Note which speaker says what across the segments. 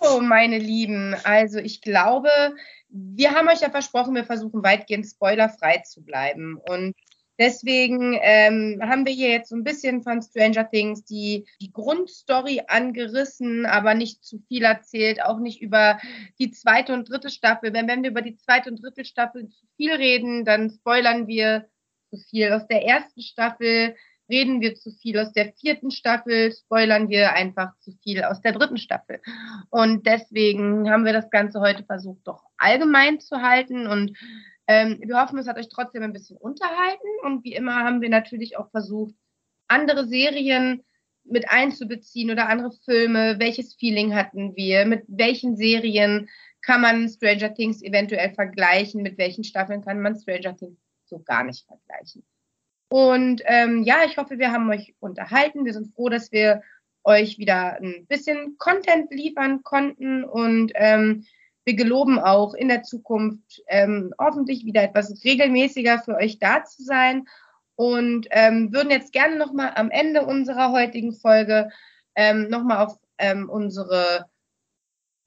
Speaker 1: So, meine Lieben, also ich glaube, wir haben euch ja versprochen, wir versuchen weitgehend spoilerfrei zu bleiben. Und deswegen ähm, haben wir hier jetzt so ein bisschen von Stranger Things die, die Grundstory angerissen, aber nicht zu viel erzählt, auch nicht über die zweite und dritte Staffel. Wenn, wenn wir über die zweite und dritte Staffel zu viel reden, dann spoilern wir zu viel. Aus der ersten Staffel reden wir zu viel. Aus der vierten Staffel spoilern wir einfach zu viel aus der dritten Staffel. Und deswegen haben wir das Ganze heute versucht, doch allgemein zu halten. Und ähm, wir hoffen, es hat euch trotzdem ein bisschen unterhalten. Und wie immer haben wir natürlich auch versucht, andere Serien mit einzubeziehen oder andere Filme. Welches Feeling hatten wir? Mit welchen Serien kann man Stranger Things eventuell vergleichen? Mit welchen Staffeln kann man Stranger Things so gar nicht vergleichen? Und ähm, ja, ich hoffe, wir haben euch unterhalten. Wir sind froh, dass wir euch wieder ein bisschen Content liefern konnten und ähm, wir geloben auch in der Zukunft ähm, hoffentlich wieder etwas regelmäßiger für euch da zu sein und ähm, würden jetzt gerne nochmal am Ende unserer heutigen Folge ähm, nochmal auf ähm, unsere,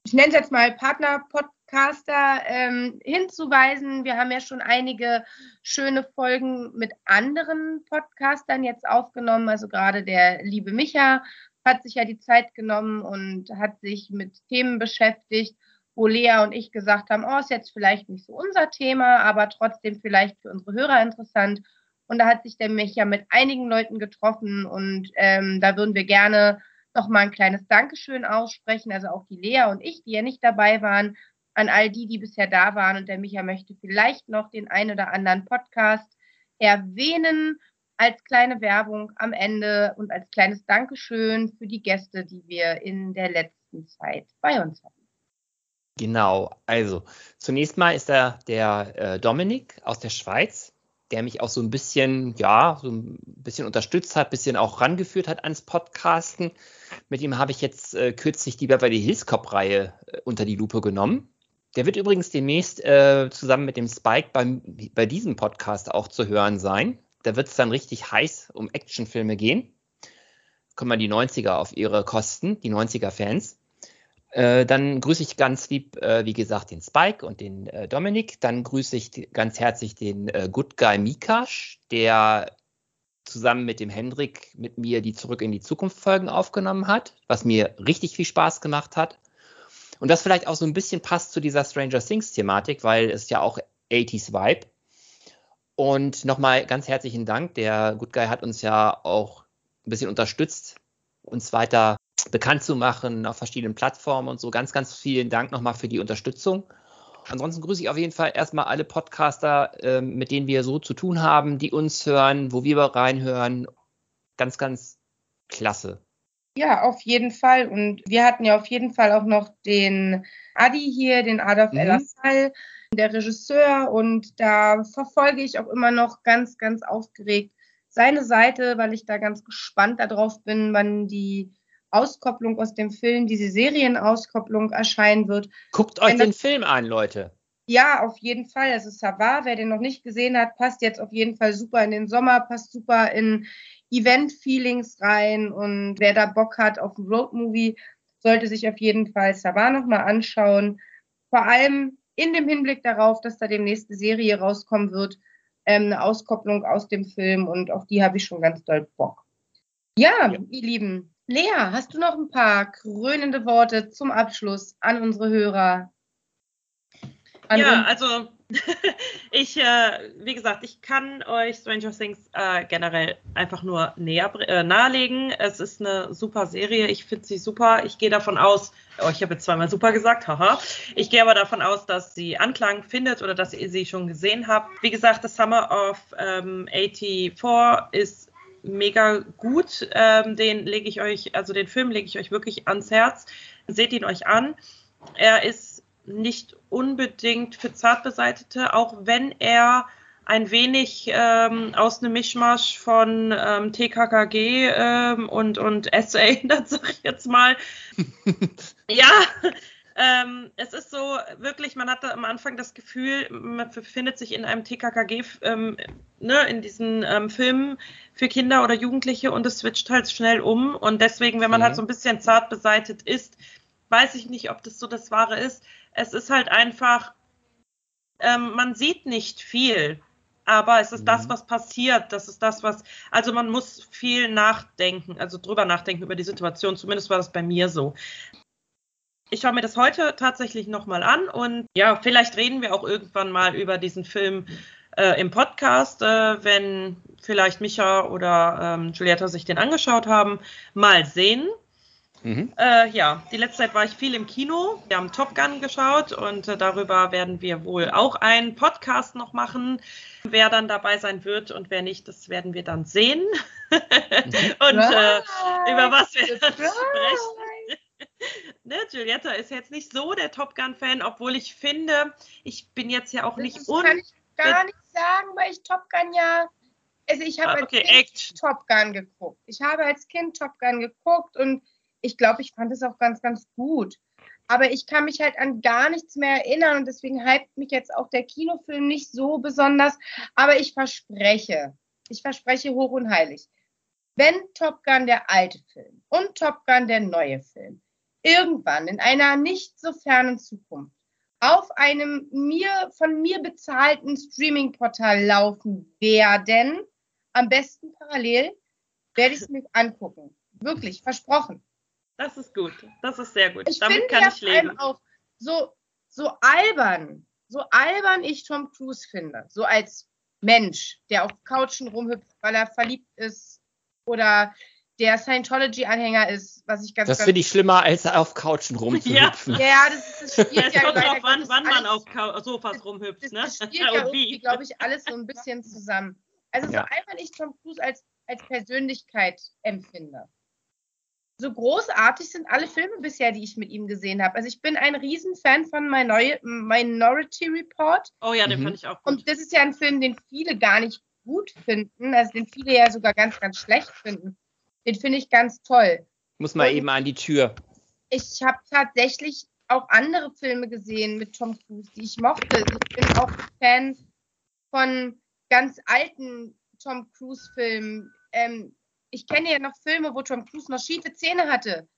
Speaker 1: ich nenne es jetzt mal Partner-Podcast Podcaster ähm, hinzuweisen. Wir haben ja schon einige schöne Folgen mit anderen Podcastern jetzt aufgenommen. Also gerade der liebe Micha hat sich ja die Zeit genommen und hat sich mit Themen beschäftigt, wo Lea und ich gesagt haben, oh, ist jetzt vielleicht nicht so unser Thema, aber trotzdem vielleicht für unsere Hörer interessant. Und da hat sich der Micha mit einigen Leuten getroffen und ähm, da würden wir gerne noch mal ein kleines Dankeschön aussprechen. Also auch die Lea und ich, die ja nicht dabei waren, an all die, die bisher da waren. Und der Micha möchte vielleicht noch den ein oder anderen Podcast erwähnen als kleine Werbung am Ende und als kleines Dankeschön für die Gäste, die wir in der letzten Zeit bei uns hatten.
Speaker 2: Genau, also zunächst mal ist da der äh, Dominik aus der Schweiz, der mich auch so ein bisschen, ja, so ein bisschen unterstützt hat, ein bisschen auch rangeführt hat ans Podcasten. Mit ihm habe ich jetzt äh, kürzlich die Beverly Hills Cop Reihe äh, unter die Lupe genommen. Der wird übrigens demnächst äh, zusammen mit dem Spike beim, bei diesem Podcast auch zu hören sein. Da wird es dann richtig heiß um Actionfilme gehen. Kommen wir die 90er auf ihre Kosten, die 90er-Fans. Äh, dann grüße ich ganz lieb, äh, wie gesagt, den Spike und den äh, Dominik. Dann grüße ich ganz herzlich den äh, Good Guy Mikash, der zusammen mit dem Hendrik mit mir die Zurück in die Zukunft Folgen aufgenommen hat, was mir richtig viel Spaß gemacht hat. Und das vielleicht auch so ein bisschen passt zu dieser Stranger Things Thematik, weil es ja auch 80s Vibe. Und nochmal ganz herzlichen Dank. Der Good Guy hat uns ja auch ein bisschen unterstützt, uns weiter bekannt zu machen auf verschiedenen Plattformen und so. Ganz, ganz vielen Dank nochmal für die Unterstützung. Ansonsten grüße ich auf jeden Fall erstmal alle Podcaster, äh, mit denen wir so zu tun haben, die uns hören, wo wir reinhören. Ganz, ganz klasse.
Speaker 1: Ja, auf jeden Fall. Und wir hatten ja auf jeden Fall auch noch den Adi hier, den Adolf mhm. El der Regisseur. Und da verfolge ich auch immer noch ganz, ganz aufgeregt seine Seite, weil ich da ganz gespannt darauf bin, wann die Auskopplung aus dem Film, diese Serienauskopplung erscheinen wird.
Speaker 2: Guckt euch den Film an, Leute.
Speaker 1: Ja, auf jeden Fall. Es ist Savar. Wer den noch nicht gesehen hat, passt jetzt auf jeden Fall super in den Sommer, passt super in Event-Feelings rein und wer da Bock hat auf ein Roadmovie, sollte sich auf jeden Fall Savar nochmal anschauen. Vor allem in dem Hinblick darauf, dass da demnächst eine Serie rauskommen wird, ähm, eine Auskopplung aus dem Film und auf die habe ich schon ganz doll Bock. Ja, ja, ihr Lieben, Lea, hast du noch ein paar krönende Worte zum Abschluss an unsere Hörer?
Speaker 3: An ja, also ich, äh, wie gesagt, ich kann euch Stranger Things äh, generell einfach nur näher, äh, nahelegen. Es ist eine super Serie. Ich finde sie super. Ich gehe davon aus, oh, ich habe jetzt zweimal super gesagt, haha. Ich gehe aber davon aus, dass sie Anklang findet oder dass ihr sie schon gesehen habt. Wie gesagt, The Summer of ähm, 84 ist mega gut. Ähm, den lege ich euch, also den Film lege ich euch wirklich ans Herz. Seht ihn euch an. Er ist nicht unbedingt für Zartbeseitete, auch wenn er ein wenig ähm, aus einem Mischmasch von ähm, TKKG ähm, und, und S erinnert, sag ich jetzt mal. ja, ähm, es ist so wirklich, man hatte am Anfang das Gefühl, man befindet sich in einem TKKG, ähm, ne, in diesen ähm, Filmen für Kinder oder Jugendliche und es switcht halt schnell um. Und deswegen, wenn man halt mhm. halt so ein bisschen zart beseitet ist, weiß ich nicht, ob das so das Wahre ist. Es ist halt einfach, ähm, man sieht nicht viel, aber es ist mhm. das, was passiert. Das ist das, was, also man muss viel nachdenken, also drüber nachdenken über die Situation. Zumindest war das bei mir so. Ich schaue mir das heute tatsächlich nochmal an und ja, vielleicht reden wir auch irgendwann mal über diesen Film äh, im Podcast, äh, wenn vielleicht Micha oder ähm, Julietta sich den angeschaut haben. Mal sehen. Mhm. Äh, ja, die letzte Zeit war ich viel im Kino. Wir haben Top Gun geschaut und äh, darüber werden wir wohl auch einen Podcast noch machen. Wer dann dabei sein wird und wer nicht, das werden wir dann sehen. und äh, über was wir dann sprechen. ne, Giulietta ist jetzt nicht so der Top Gun-Fan, obwohl ich finde, ich bin jetzt ja auch das nicht
Speaker 1: un. Kann ich gar nicht sagen, weil ich Top Gun ja. Also ich habe ah, okay, als Kind Top Gun geguckt. Ich habe als Kind Top Gun geguckt und ich glaube, ich fand es auch ganz, ganz gut. Aber ich kann mich halt an gar nichts mehr erinnern und deswegen hypt mich jetzt auch der Kinofilm nicht so besonders. Aber ich verspreche, ich verspreche hoch und heilig, wenn Top Gun der alte Film und Top Gun der neue Film irgendwann in einer nicht so fernen Zukunft auf einem mir von mir bezahlten Streaming-Portal laufen werden, am besten parallel, werde ich es mir angucken. Wirklich, versprochen.
Speaker 3: Das ist gut. Das ist sehr gut.
Speaker 1: Ich Damit kann ja ich leben. Auch so, so albern, so albern ich Tom Cruise finde, so als Mensch, der auf Couchen rumhüpft, weil er verliebt ist oder der Scientology-Anhänger ist, was ich ganz
Speaker 2: Das finde ich schlimmer, als auf Couchen rumzuhüpfen.
Speaker 1: Ja, ja das, ist, das spielt ja,
Speaker 3: kommt drauf an, wann man auf Sofas rumhüpft. Das,
Speaker 1: ne? das spielt ja irgendwie, glaube ich, alles so ein bisschen zusammen. Also ja. so einfach ich Tom Cruise als, als Persönlichkeit empfinde so großartig sind alle Filme bisher, die ich mit ihm gesehen habe. Also ich bin ein Riesenfan von Minority Report.
Speaker 3: Oh ja, den mhm. fand ich auch
Speaker 1: gut. Und das ist ja ein Film, den viele gar nicht gut finden, also den viele ja sogar ganz, ganz schlecht finden. Den finde ich ganz toll.
Speaker 2: Muss mal Und eben an die Tür.
Speaker 1: Ich habe tatsächlich auch andere Filme gesehen mit Tom Cruise, die ich mochte. Ich bin auch Fan von ganz alten Tom Cruise-Filmen. Ähm, ich kenne ja noch Filme, wo Tom Cruise noch schiefe Zähne hatte.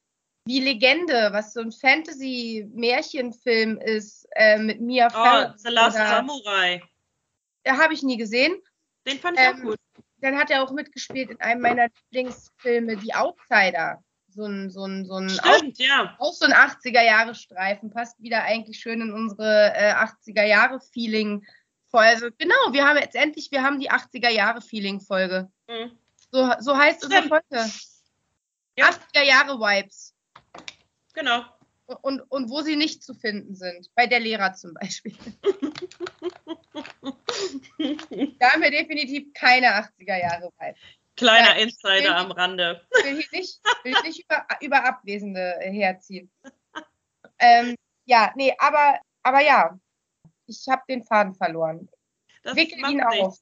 Speaker 1: Wie Legende, was so ein Fantasy-Märchenfilm ist, äh, mit Mia
Speaker 3: oh, Farrow. Oh, The Last oder, Samurai.
Speaker 1: Da habe ich nie gesehen.
Speaker 3: Den fand ich ähm, auch gut.
Speaker 1: Dann hat er auch mitgespielt in einem meiner Lieblingsfilme, Die Outsider. So ein, so ein, so ein
Speaker 3: Stimmt, auch, ja.
Speaker 1: auch so ein 80er-Jahre-Streifen. Passt wieder eigentlich schön in unsere äh, 80er-Jahre-Feeling. Also genau, wir haben jetzt endlich, wir haben die 80er-Jahre-Feeling-Folge. Mhm. So, so heißt unsere Folge. Ja. 80er Jahre Vibes.
Speaker 3: Genau.
Speaker 1: Und, und wo sie nicht zu finden sind. Bei der Lehrer zum Beispiel. da haben wir definitiv keine 80er Jahre Vibes.
Speaker 3: Kleiner ja, Insider will, am Rande.
Speaker 1: Will ich nicht, will ich nicht über, über Abwesende herziehen. Ähm, ja, nee, aber, aber ja, ich habe den Faden verloren. Das Wickel ihn auf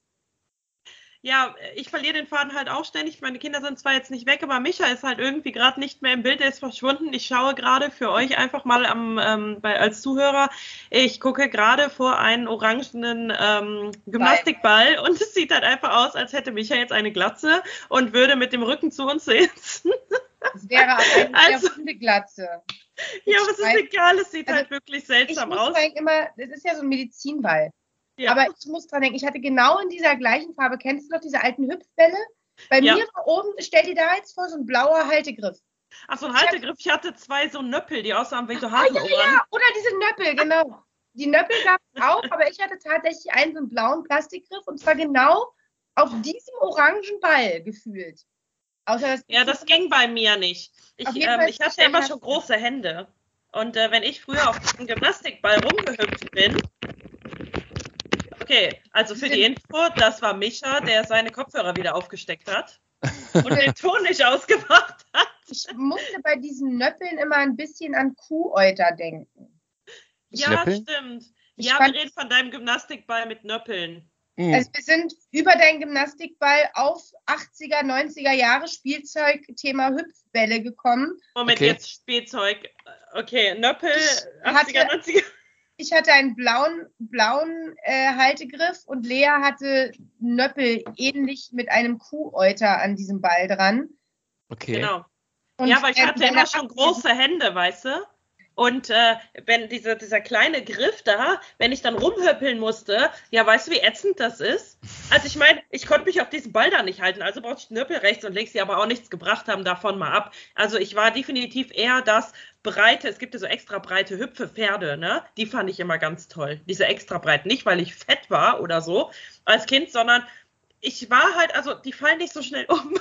Speaker 3: ja, ich verliere den Faden halt auch ständig. Meine Kinder sind zwar jetzt nicht weg, aber Micha ist halt irgendwie gerade nicht mehr im Bild, der ist verschwunden. Ich schaue gerade für euch einfach mal am, ähm, bei, als Zuhörer. Ich gucke gerade vor einen orangenen ähm, Gymnastikball Ball. und es sieht halt einfach aus, als hätte Micha jetzt eine Glatze und würde mit dem Rücken zu uns sitzen.
Speaker 1: Das wäre eine also, Glatze.
Speaker 3: Ja, aber es ist egal, es sieht also, halt wirklich seltsam aus.
Speaker 1: Immer, das ist ja so ein Medizinball. Ja. Aber ich muss dran denken, ich hatte genau in dieser gleichen Farbe, kennst du noch diese alten Hüpfbälle? Bei ja. mir war oben, stell dir da jetzt vor, so ein blauer Haltegriff.
Speaker 3: Ach, so ein Haltegriff. Ich hatte zwei so Nöppel, die aussahen wie so Hasenohren. Ah, ja,
Speaker 1: ja, oder diese Nöppel, genau. Die Nöppel gab es auch, aber ich hatte tatsächlich einen so einen blauen Plastikgriff und zwar genau auf diesem orangen Ball gefühlt.
Speaker 3: Außer, ja, das ging bei mir nicht. Ich, ähm, ich hatte immer schon große Hände. Und äh, wenn ich früher auf diesem Gymnastikball rumgehüpft bin, Okay, also für die Info, das war Micha, der seine Kopfhörer wieder aufgesteckt hat und den Ton nicht ausgemacht hat.
Speaker 1: Ich musste bei diesen Nöppeln immer ein bisschen an Kuhäuter denken.
Speaker 3: Ja, Nöppeln? stimmt. Ich ja, wir reden von deinem Gymnastikball mit Nöppeln.
Speaker 1: Mhm. Also wir sind über deinen Gymnastikball auf 80er, 90er Jahre Spielzeug, Thema Hüpfbälle gekommen.
Speaker 3: Moment, okay. jetzt Spielzeug. Okay, Nöppel, 80er, 90er
Speaker 1: ich hatte einen blauen, blauen äh, Haltegriff und Lea hatte Nöppel ähnlich mit einem Kuhäuter an diesem Ball dran.
Speaker 2: Okay.
Speaker 3: Genau. Und ja, aber ich hatte immer schon große Hände, weißt du? Und äh, wenn diese, dieser kleine Griff da, wenn ich dann rumhöppeln musste, ja, weißt du, wie ätzend das ist? Also ich meine, ich konnte mich auf diesen Ball da nicht halten, also brauchte ich Knöppel rechts und links, die aber auch nichts gebracht haben, davon mal ab. Also ich war definitiv eher das breite, es gibt ja so extra breite Hüpfepferde, ne? Die fand ich immer ganz toll. Diese extra breit, nicht weil ich fett war oder so als Kind, sondern ich war halt, also die fallen nicht so schnell um.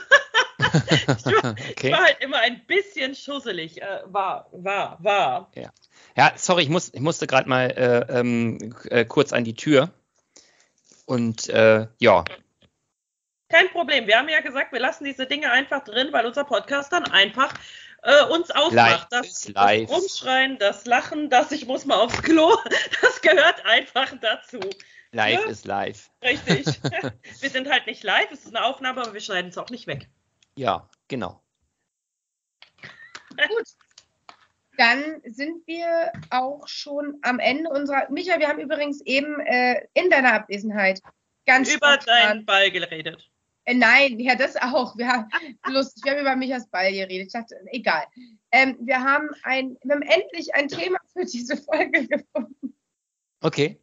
Speaker 3: ich, war, okay. ich, war, halt immer ein bisschen schusselig. Äh, war, war, war.
Speaker 2: Ja, ja sorry, ich, muss, ich musste gerade mal äh, ähm, äh, kurz an die Tür. Und äh, ja.
Speaker 3: Kein Problem. Wir haben ja gesagt, wir lassen diese Dinge einfach drin, weil unser Podcast dann einfach äh, uns ausmacht. Das, das Rumschreien, das Lachen, das ich muss mal aufs Klo, das gehört einfach dazu.
Speaker 2: Live ja? ist live.
Speaker 3: Richtig. wir sind halt nicht live, es ist eine Aufnahme, aber wir schneiden es auch nicht weg.
Speaker 2: Ja, genau.
Speaker 1: Gut. Dann sind wir auch schon am Ende unserer. Micha, wir haben übrigens eben äh, in deiner Abwesenheit
Speaker 3: ganz über deinen Ball geredet.
Speaker 1: Äh, nein, ja, das auch. Wir haben lustig, wir haben über Michas Ball geredet. Ich dachte, egal. Ähm, wir haben ein, wir haben endlich ein Thema für diese Folge gefunden.
Speaker 2: Okay.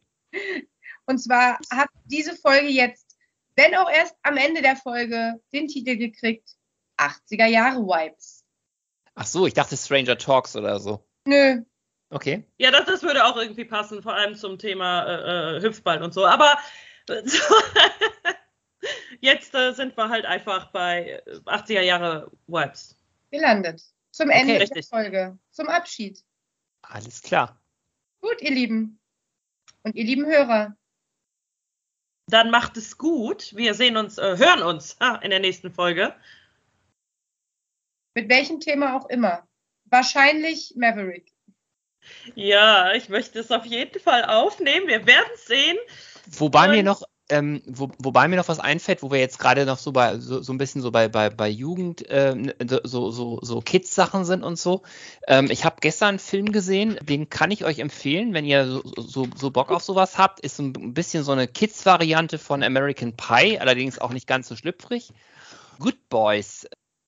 Speaker 1: Und zwar hat diese Folge jetzt, wenn auch erst am Ende der Folge, den Titel gekriegt 80er Jahre Vibes.
Speaker 2: Ach so, ich dachte Stranger Talks oder so.
Speaker 1: Nö.
Speaker 2: Okay.
Speaker 3: Ja, das, das würde auch irgendwie passen, vor allem zum Thema äh, äh Hüpfball und so. Aber so, jetzt äh, sind wir halt einfach bei 80er Jahre Vibes.
Speaker 1: Gelandet. Zum Ende okay, der Folge. Zum Abschied.
Speaker 2: Alles klar.
Speaker 1: Gut, ihr Lieben. Und ihr lieben Hörer.
Speaker 3: Dann macht es gut. Wir sehen uns, äh, hören uns ah, in der nächsten Folge.
Speaker 1: Mit welchem Thema auch immer. Wahrscheinlich Maverick.
Speaker 3: Ja, ich möchte es auf jeden Fall aufnehmen. Wir werden es sehen.
Speaker 2: Wobei Und mir noch, ähm, wo, wobei mir noch was einfällt, wo wir jetzt gerade noch so bei so, so ein bisschen so bei bei, bei Jugend ähm, so so so Kids-Sachen sind und so. Ähm, ich habe gestern einen Film gesehen, den kann ich euch empfehlen, wenn ihr so, so, so Bock auf sowas habt. Ist ein bisschen so eine Kids-Variante von American Pie, allerdings auch nicht ganz so schlüpfrig. Good Boys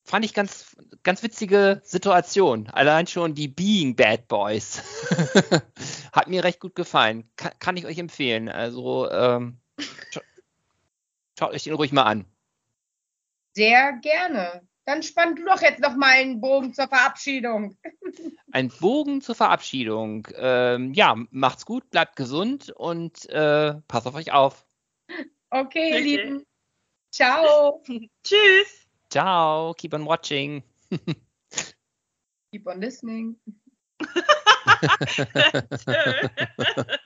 Speaker 2: fand ich ganz, ganz witzige Situation. Allein schon die Being Bad Boys. Hat mir recht gut gefallen. Kann, kann ich euch empfehlen. Also ähm, schaut euch den ruhig mal an.
Speaker 1: Sehr gerne. Dann spann du doch jetzt noch mal einen Bogen zur Verabschiedung.
Speaker 2: Ein Bogen zur Verabschiedung. Ähm, ja, macht's gut, bleibt gesund und äh, passt auf euch auf.
Speaker 1: Okay, ihr Lieben. Ciao.
Speaker 3: Tschüss.
Speaker 2: Ciao. Keep on watching.
Speaker 1: Keep on listening.